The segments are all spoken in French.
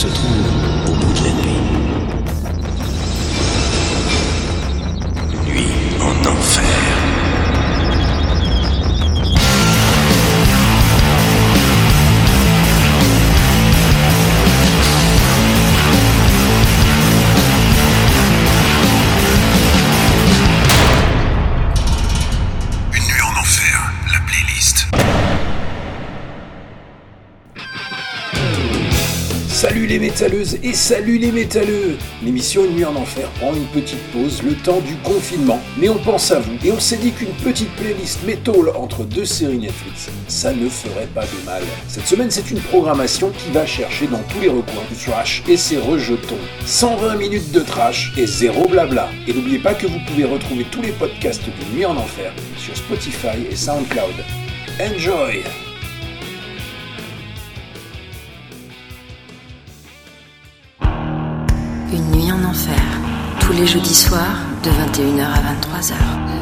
se trouve et salut les métalleux L'émission Une nuit en enfer prend une petite pause le temps du confinement, mais on pense à vous et on s'est dit qu'une petite playlist métal entre deux séries Netflix, ça ne ferait pas de mal. Cette semaine c'est une programmation qui va chercher dans tous les recoins du thrash et ses rejetons. 120 minutes de trash et zéro blabla. Et n'oubliez pas que vous pouvez retrouver tous les podcasts de Nuit en enfer sur Spotify et SoundCloud. Enjoy tous les jeudis soirs de 21h à 23h.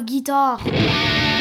Guitare.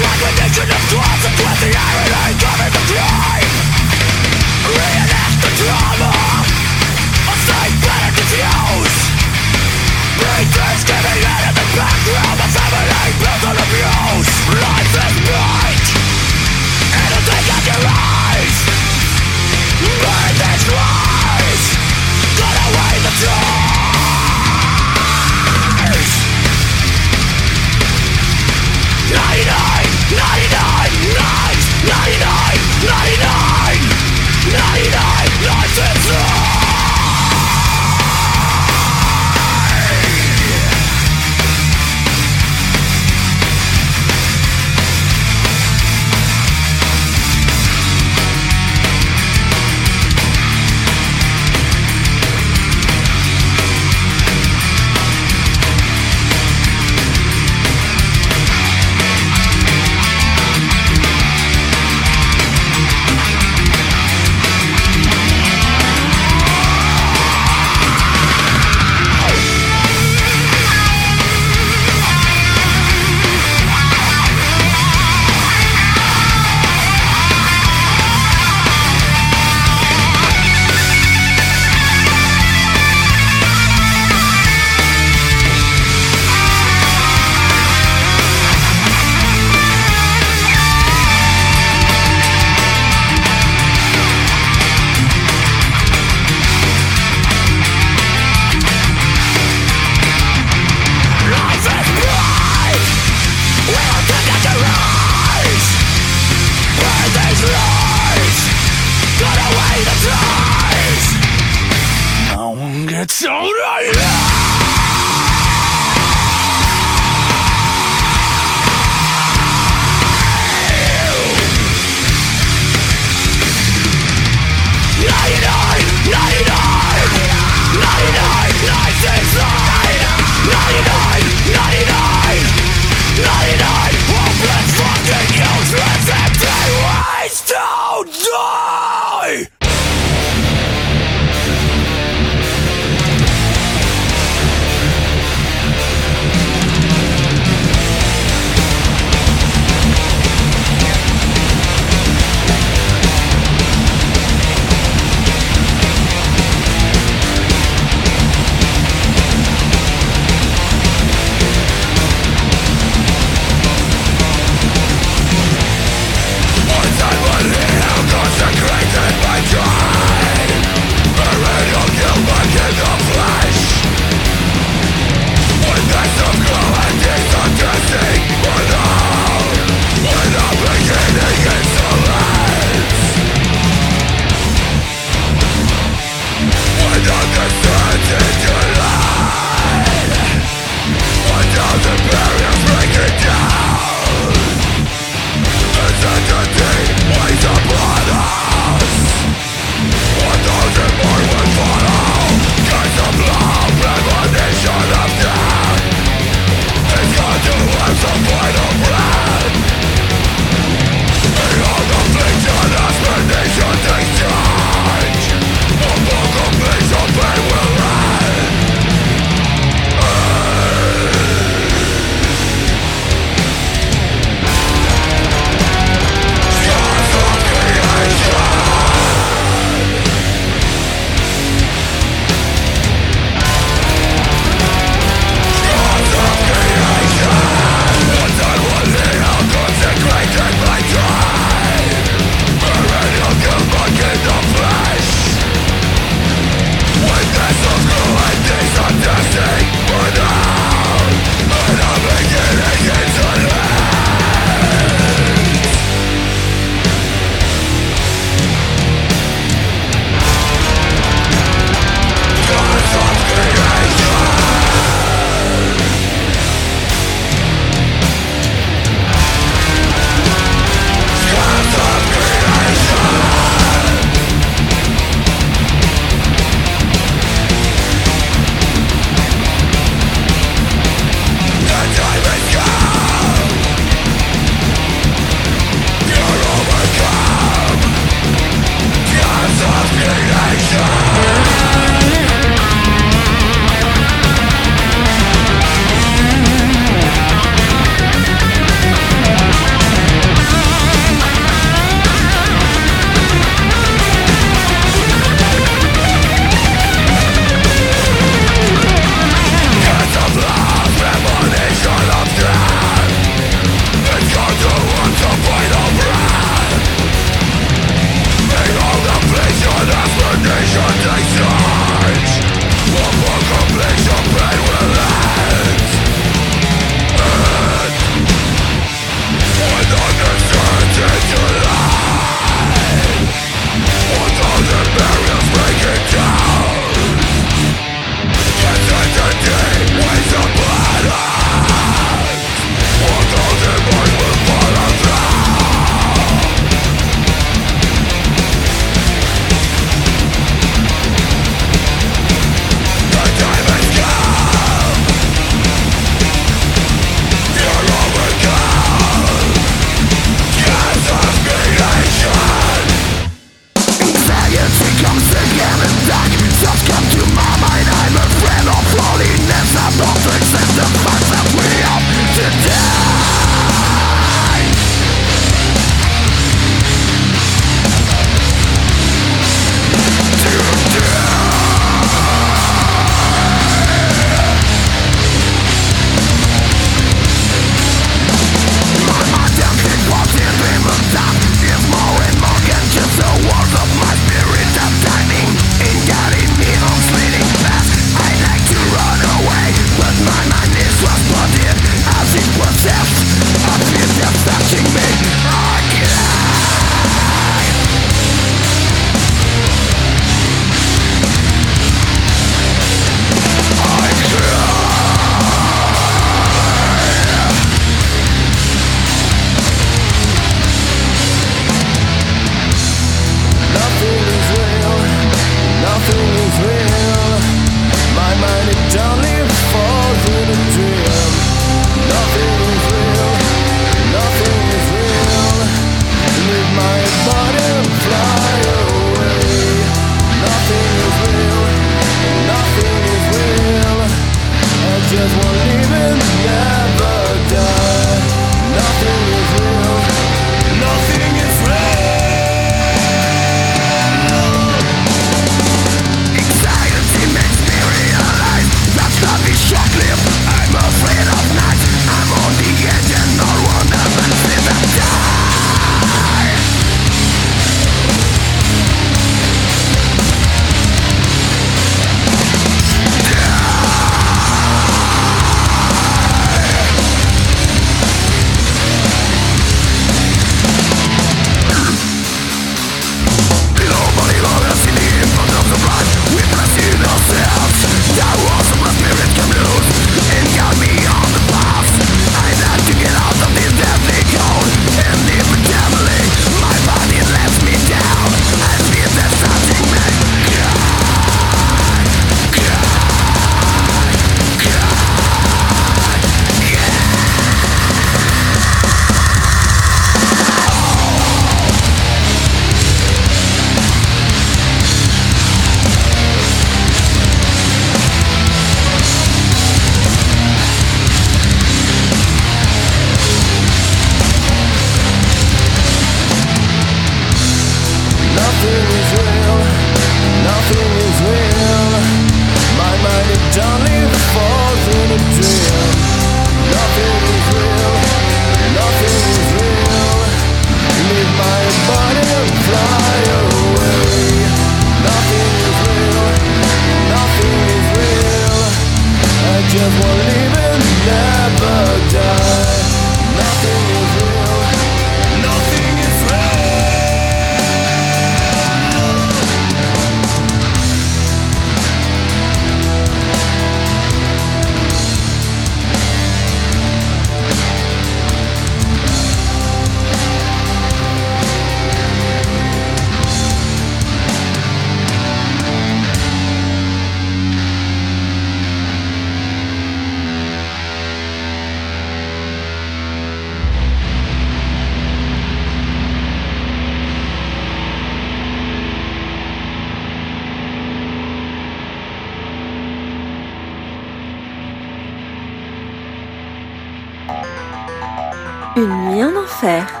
Nuit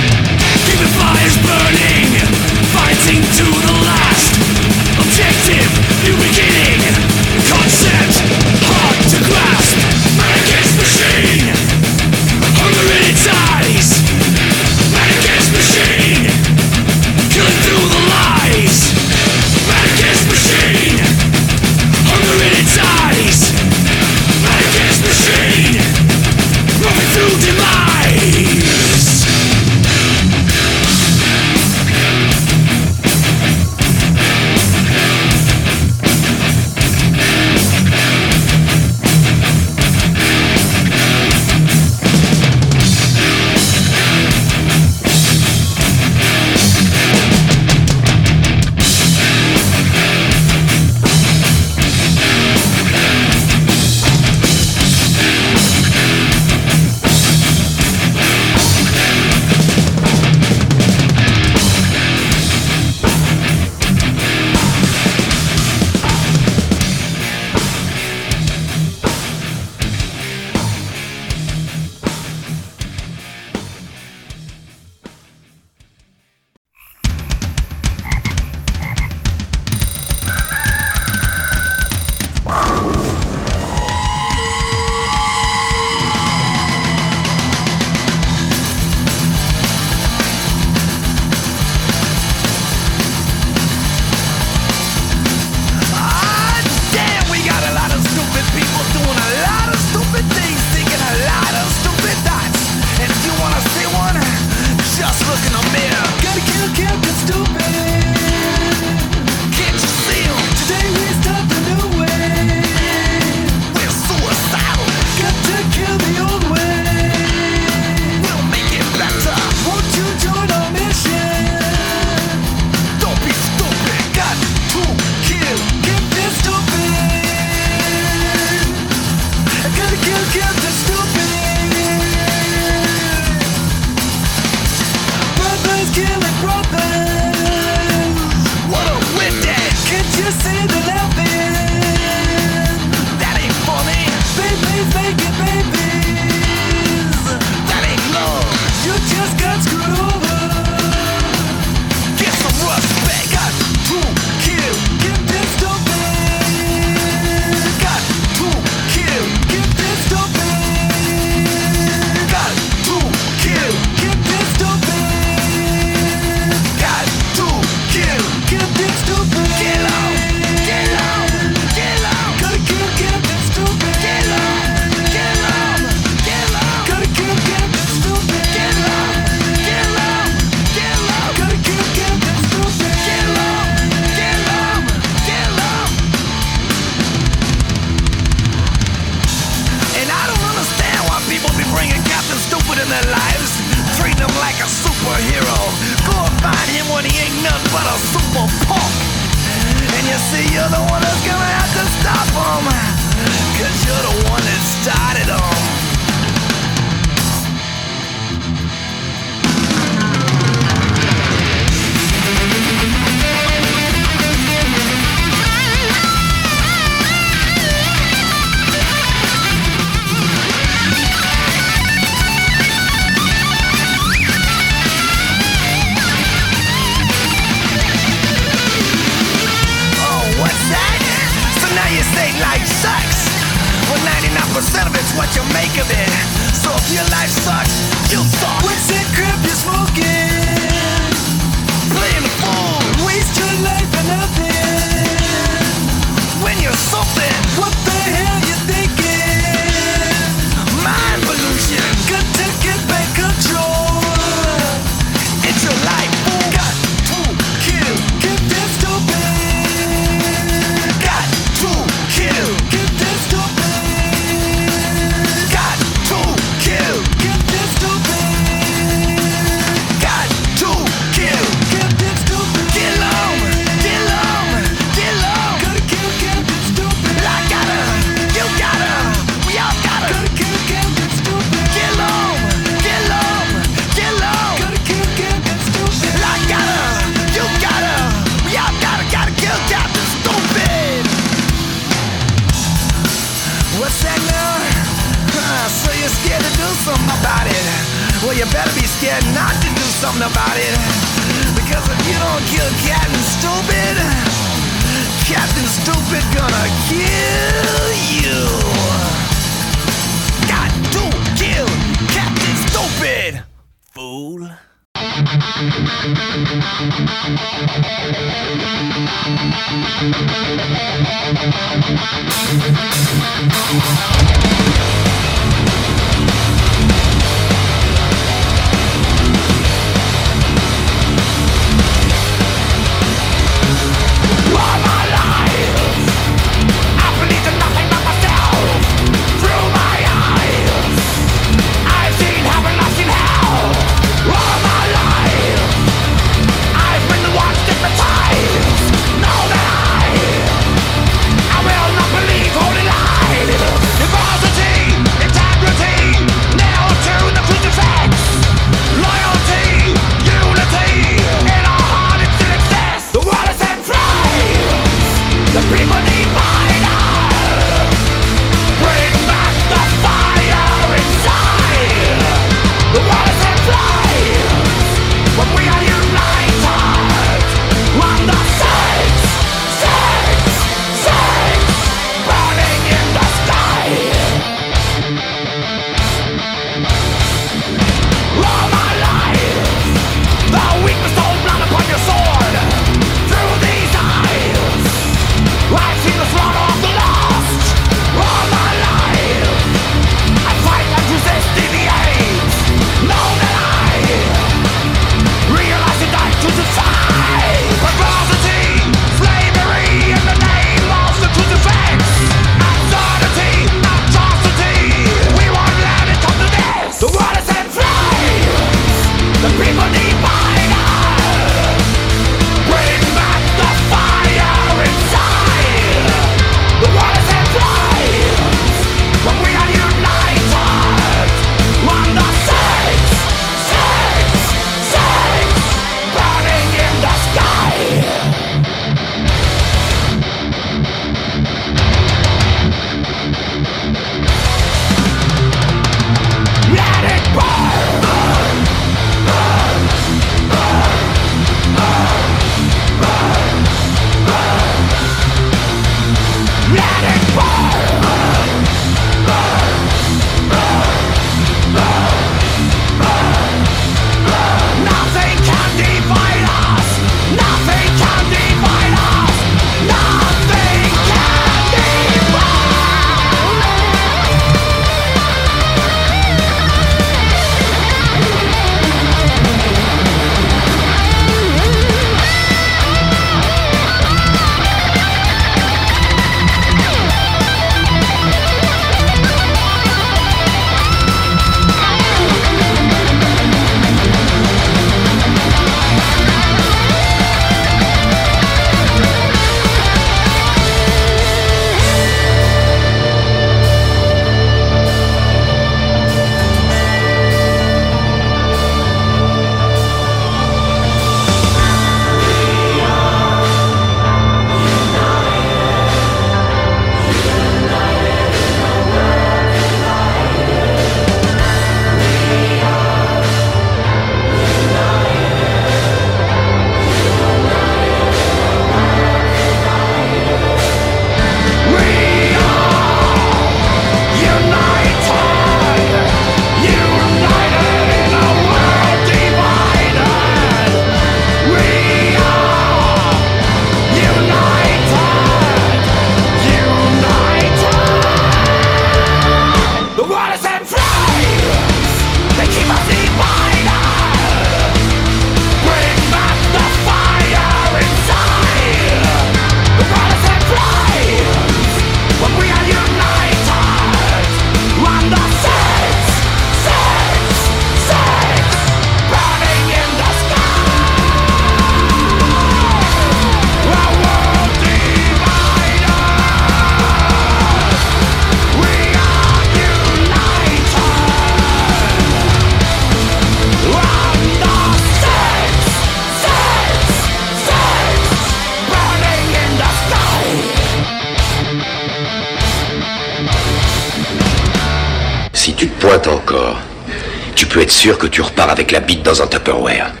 sûr que tu repars avec la bite dans un Tupperware.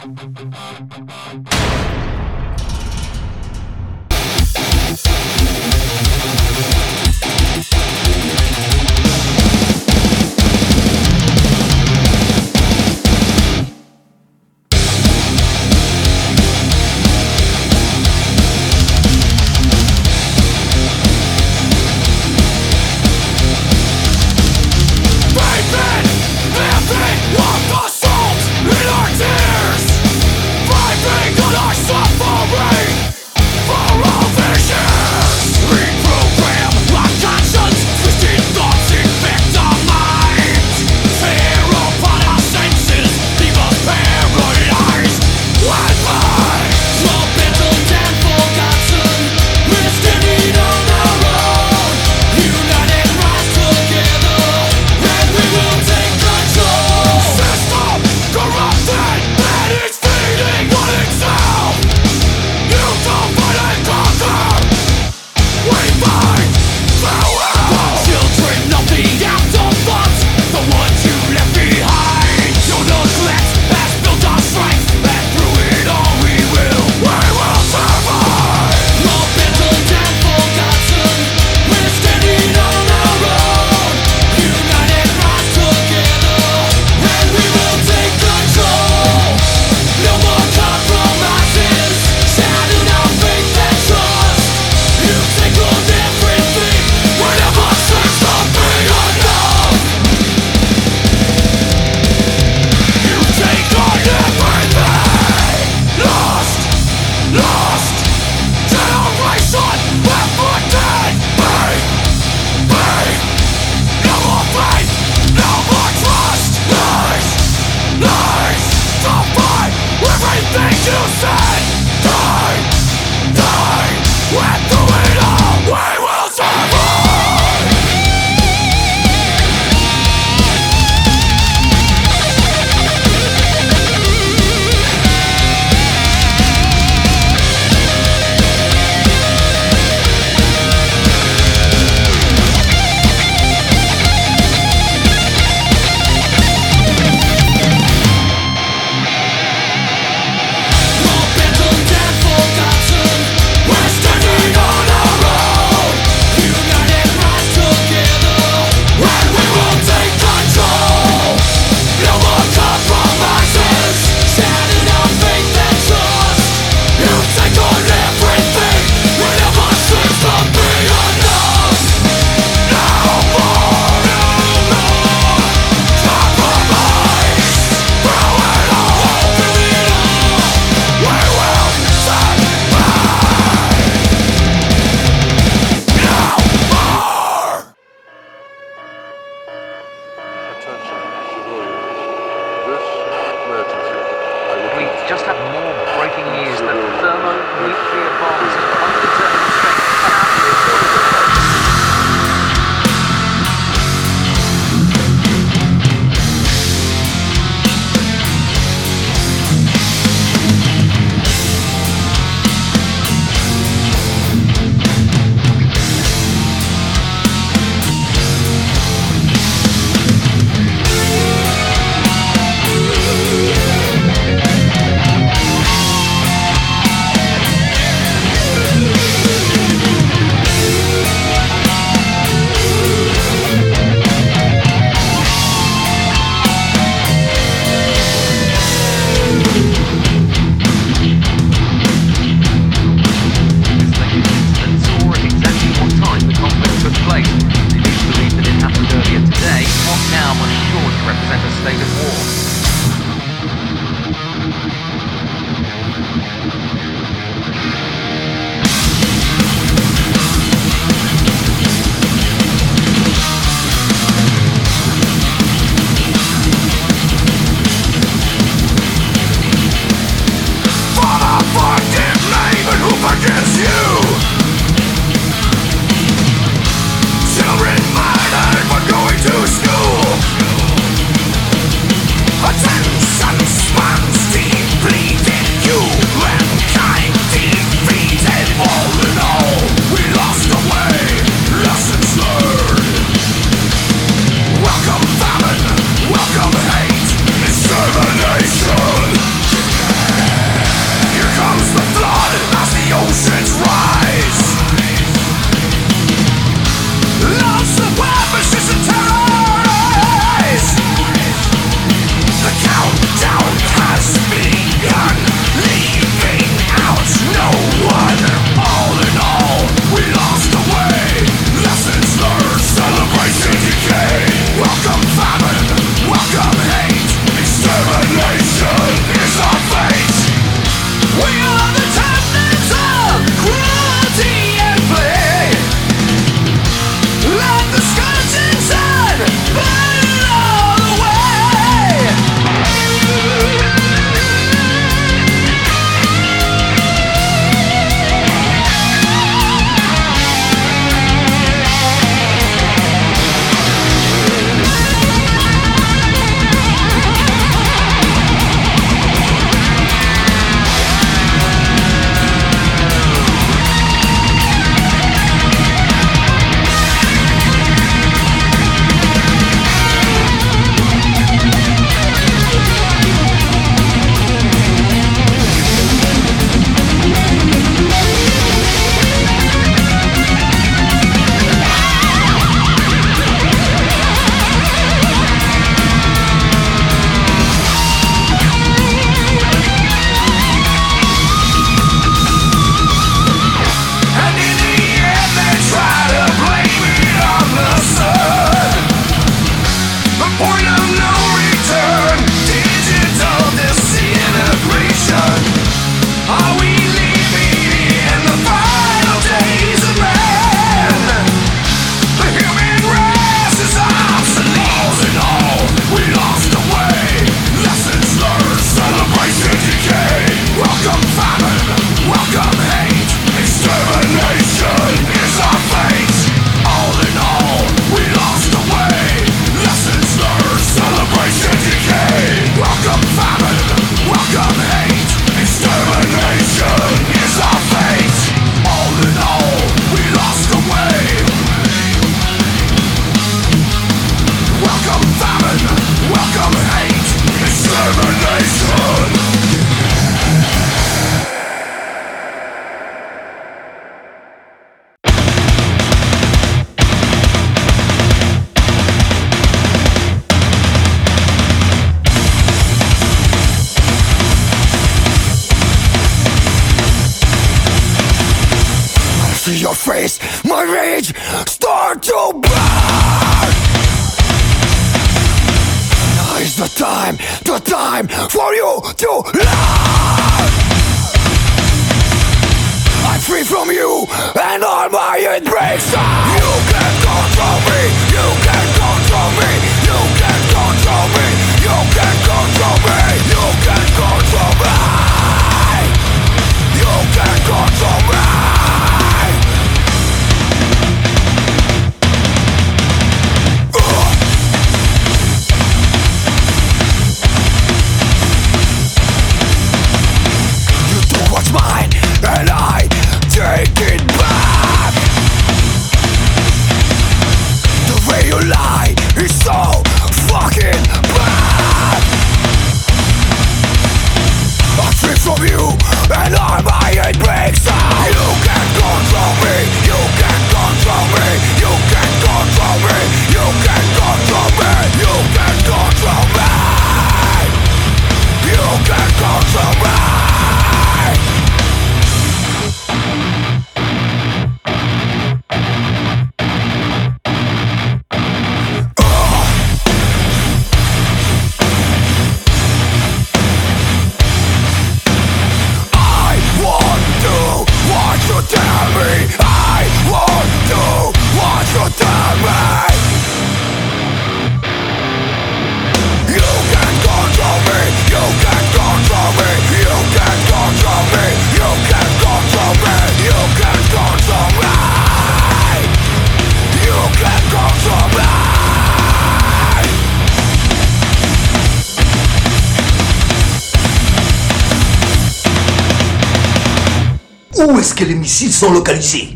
Les missiles sont localisés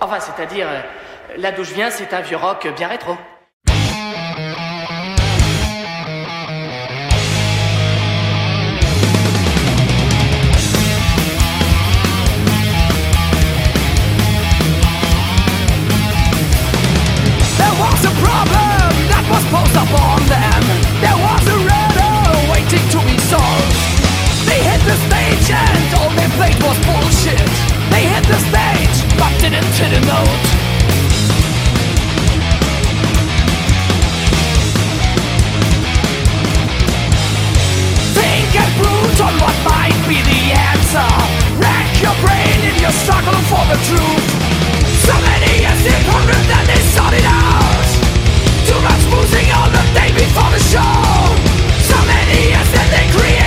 Enfin, c'est-à-dire, euh, là d'où je viens, c'est un vieux rock bien rétro. There was a problem that was posed upon them. to the Think and on what might be the answer. Rack your brain in your struggle for the truth. So many years they sorted out. Too much the day before the show. So many years that they created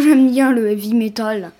j'aime bien le heavy metal.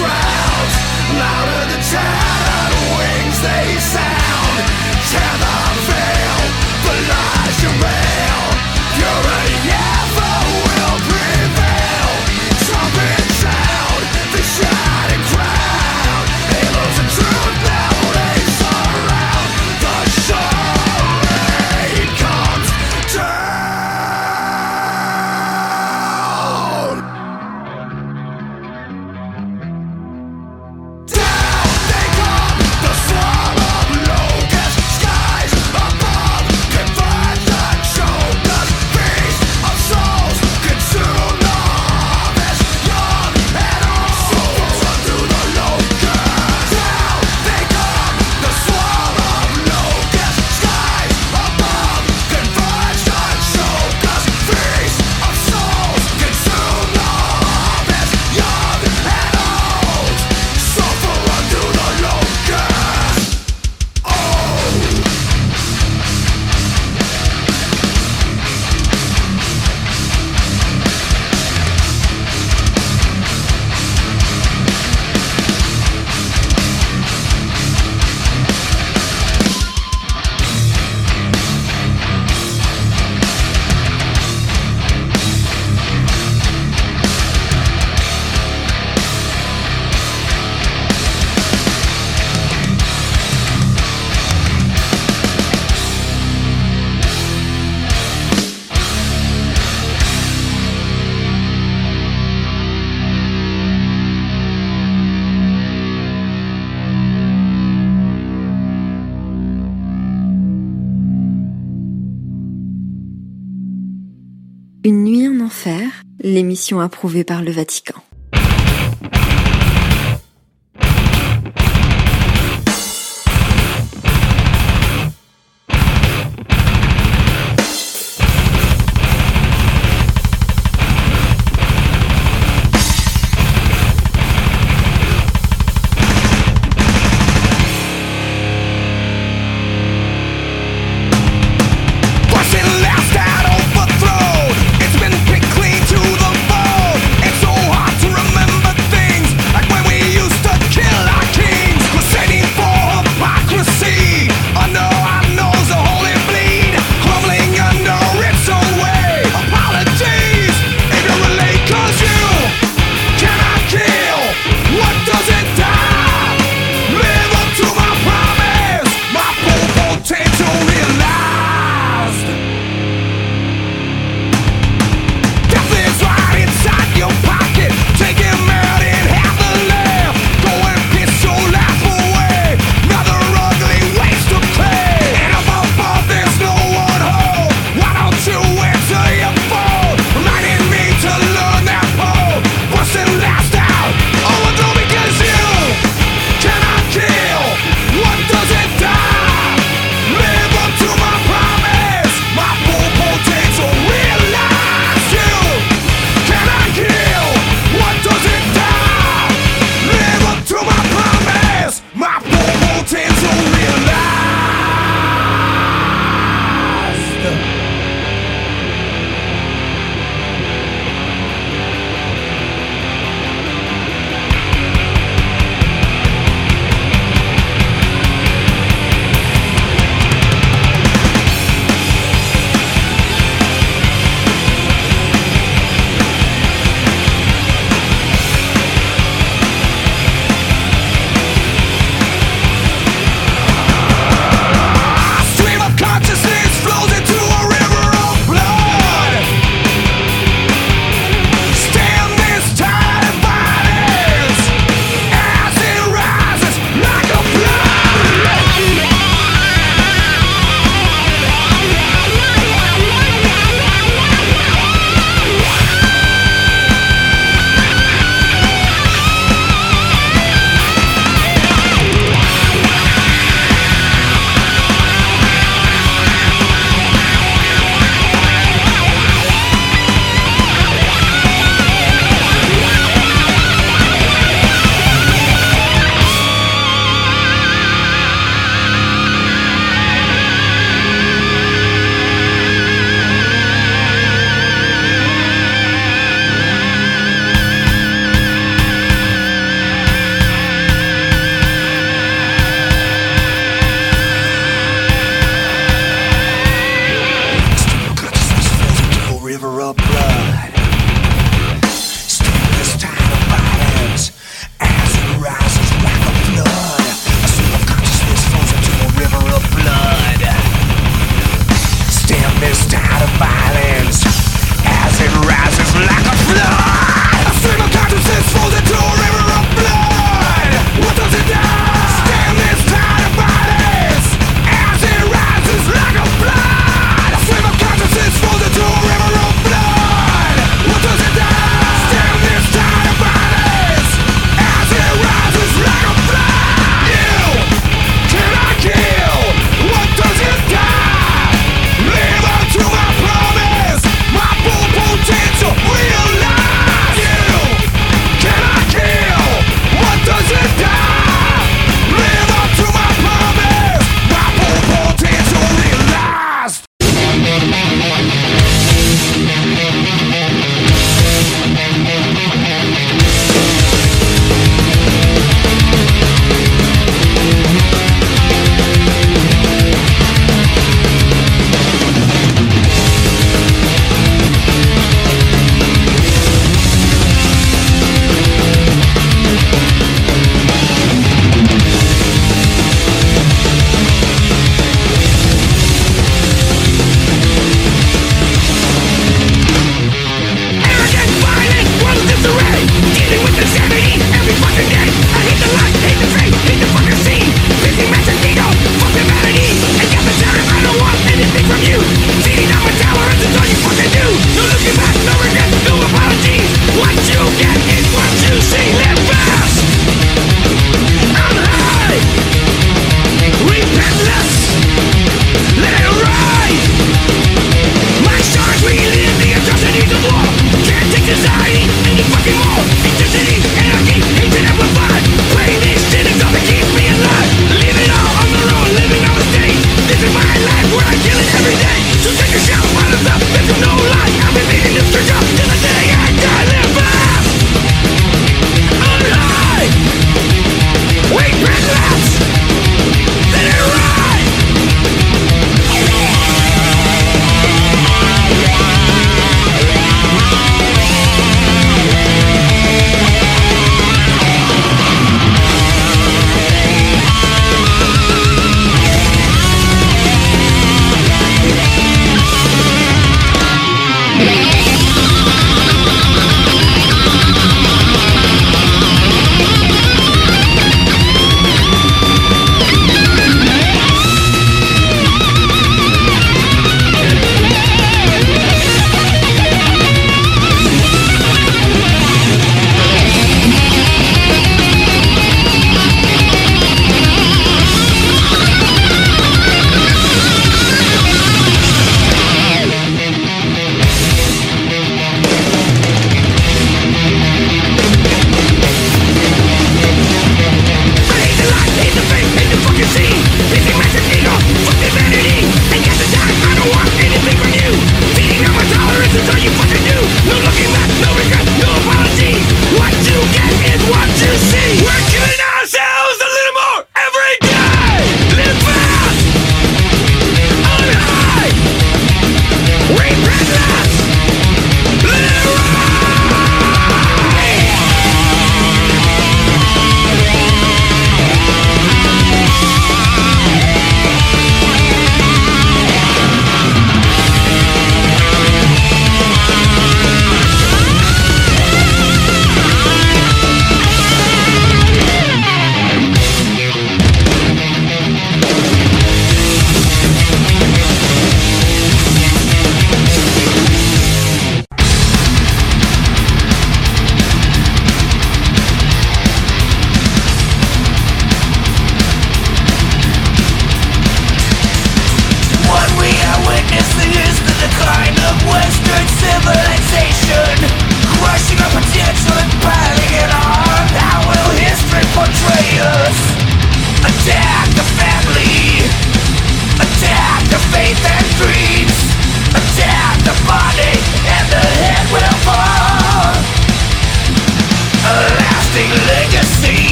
shrouds, louder the tattered wings they sound. Approuvée par le Vatican.